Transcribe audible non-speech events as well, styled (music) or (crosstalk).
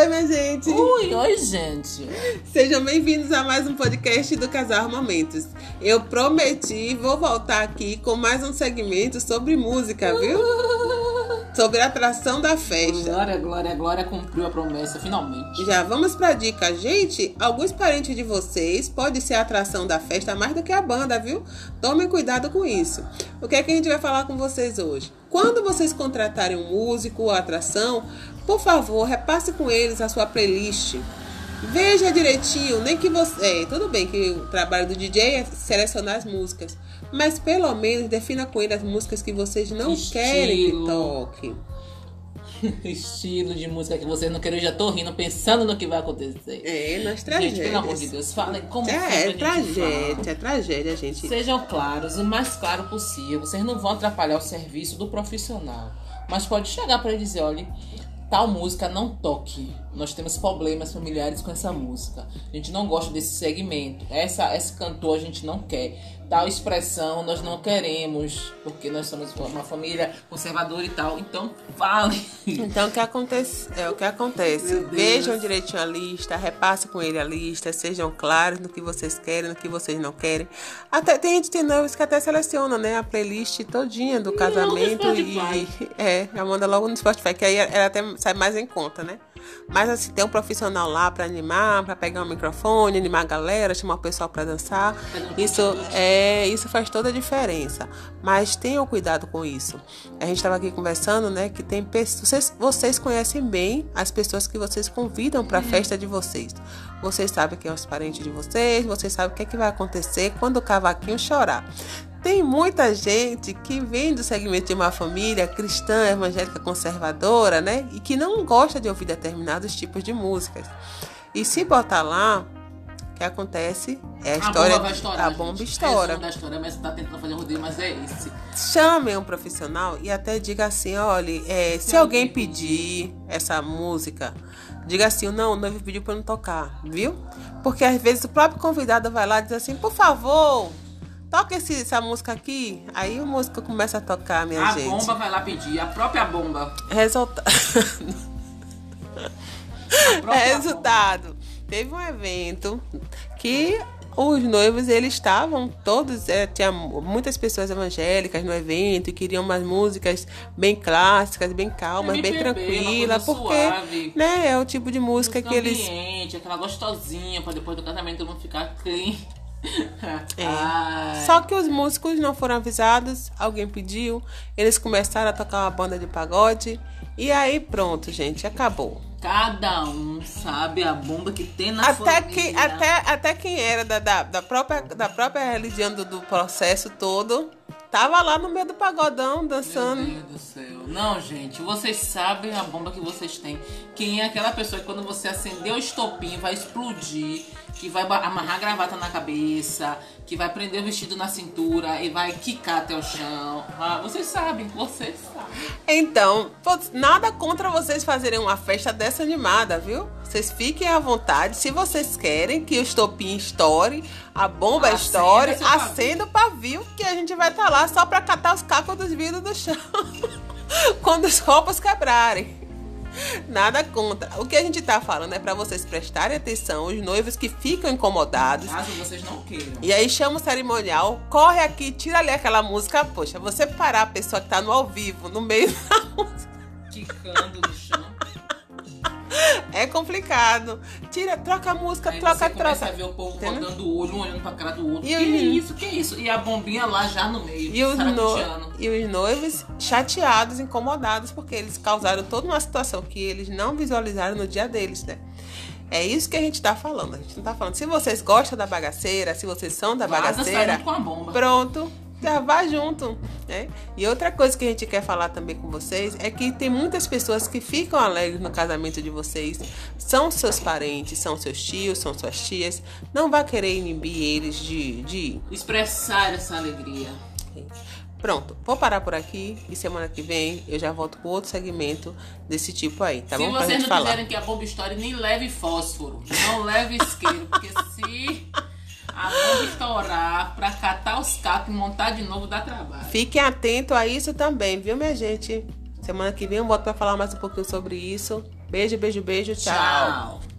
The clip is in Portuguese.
Oi, minha gente. Oi, oi, gente. Sejam bem-vindos a mais um podcast do Casal Armamentos. Eu prometi, vou voltar aqui com mais um segmento sobre música, viu? Sobre a atração da festa. Glória, glória, glória cumpriu a promessa, finalmente. Já vamos pra dica, gente. Alguns parentes de vocês pode ser a atração da festa mais do que a banda, viu? Tomem cuidado com isso. O que é que a gente vai falar com vocês hoje? Quando vocês contratarem um músico ou atração, por favor, repasse com eles a sua playlist. Veja direitinho, nem que você. É, tudo bem que o trabalho do DJ é selecionar as músicas, mas pelo menos defina com ele as músicas que vocês não Estilo. querem que toque. (laughs) Estilo de música que vocês não querem, eu já tô rindo, pensando no que vai acontecer. É, nas Gente, tragédias. pelo amor de Deus, falem como É, é gente tragédia, é tragédia, gente. Sejam claros, o mais claro possível. Vocês não vão atrapalhar o serviço do profissional. Mas pode chegar para ele dizer, olha, tal música não toque. Nós temos problemas familiares com essa música. A gente não gosta desse segmento. Essa, esse cantor a gente não quer. Tal expressão nós não queremos, porque nós somos uma família conservadora e tal. Então, fale. Então o que acontece? É o que acontece. Vejam direitinho a lista, repasse com ele a lista, sejam claros no que vocês querem, no que vocês não querem. Até tem gente tem noivos que até seleciona, né, a playlist todinha do casamento e é, já manda logo no Spotify, que aí ela até sai mais em conta, né? Mas assim, tem um profissional lá pra animar, pra pegar o microfone, animar a galera, chamar o pessoal pra dançar. Isso é, isso faz toda a diferença. Mas tenham cuidado com isso. A gente estava aqui conversando, né, que tem pessoas, vocês, vocês conhecem bem as pessoas que vocês convidam para a festa de vocês. Vocês sabem quem é os parentes de vocês, vocês sabem o que, é que vai acontecer quando o cavaquinho chorar. Tem muita gente que vem do segmento de uma família cristã, evangélica, conservadora, né? E que não gosta de ouvir determinados tipos de músicas. E se botar lá, o que acontece é a, história. bomba estourar. a bomba gente. estoura. Resumo da história, mas tá tentando fazer rodeio, mas é esse. Chamem um profissional e até diga assim, olha, é, se alguém pedir essa música, diga assim, não, o noivo pediu para eu não tocar, viu? Porque às vezes o próprio convidado vai lá e diz assim, por favor, toca esse- essa música aqui. Aí o músico começa a tocar, minha a gente. bomba vai lá pedir, a própria bomba. Resulta... A própria Resultado. Teve um evento que os noivos eles estavam todos é, tinha muitas pessoas evangélicas no evento e queriam umas músicas bem clássicas bem calmas bem MPB, uma tranquilas coisa porque suave. né é o tipo de música Música que eles ambiente, aquela gostosinha pra depois do casamento mundo ficar clean. É. Ai. Só que os músicos não foram avisados, alguém pediu, eles começaram a tocar uma banda de pagode e aí pronto, gente, acabou. Cada um sabe a bomba que tem na Até, família. que, até, até quem era da, da, da própria, da própria religião do, do processo todo tava lá no meio do pagodão Meu dançando. Deus do céu. Não, gente, vocês sabem a bomba que vocês têm. Quem é aquela pessoa que quando você acender o estopim vai explodir, que vai amarrar a gravata na cabeça, que vai prender o vestido na cintura e vai quicar até o chão. Ah, vocês sabem, vocês sabem. Então, nada contra vocês fazerem uma festa dessa animada, viu? Vocês fiquem à vontade. Se vocês querem que o estopim estoure, a bomba Acenda estoure, acenda o pavio, que a gente vai estar lá só pra catar os cacos dos vidros do chão. (laughs) Quando os copos quebrarem. Nada contra. O que a gente tá falando é pra vocês prestarem atenção, os noivos que ficam incomodados. Caso vocês não queiram. E aí chama o cerimonial, corre aqui, tira ali aquela música. Poxa, você parar a pessoa que tá no ao vivo, no meio da música, Quicando no chão. (laughs) é complicado. Tira, troca a música, Aí troca, você começa troca. a ver o povo Entendeu? rodando o olho, um olhando pra cara do outro. E que os- isso, que isso? E a bombinha lá já no meio. E os, no- e os noivos chateados, incomodados, porque eles causaram toda uma situação que eles não visualizaram no dia deles, né? É isso que a gente tá falando. A gente não tá falando. Se vocês gostam da bagaceira, se vocês são da dançar bagaceira, junto com a bomba. pronto, já vai junto, né? E outra coisa que a gente quer falar também com vocês é que tem muitas pessoas que ficam alegres no casamento de vocês, são seus parentes, são seus tios, são suas tias, não vai querer inibir eles de, de Expressar essa alegria. Pronto, vou parar por aqui e semana que vem eu já volto com outro segmento desse tipo aí, tá se bom? Pra vocês não falar. quiserem que a bomba estoure, nem leve fósforo. Não leve isqueiro. porque (laughs) se a bomba estourar pra catar os cacos e montar de novo dá trabalho. Fiquem atentos a isso também, viu, minha gente? Semana que vem eu volto pra falar mais um pouquinho sobre isso. Beijo, beijo, beijo. tchau. Tchau.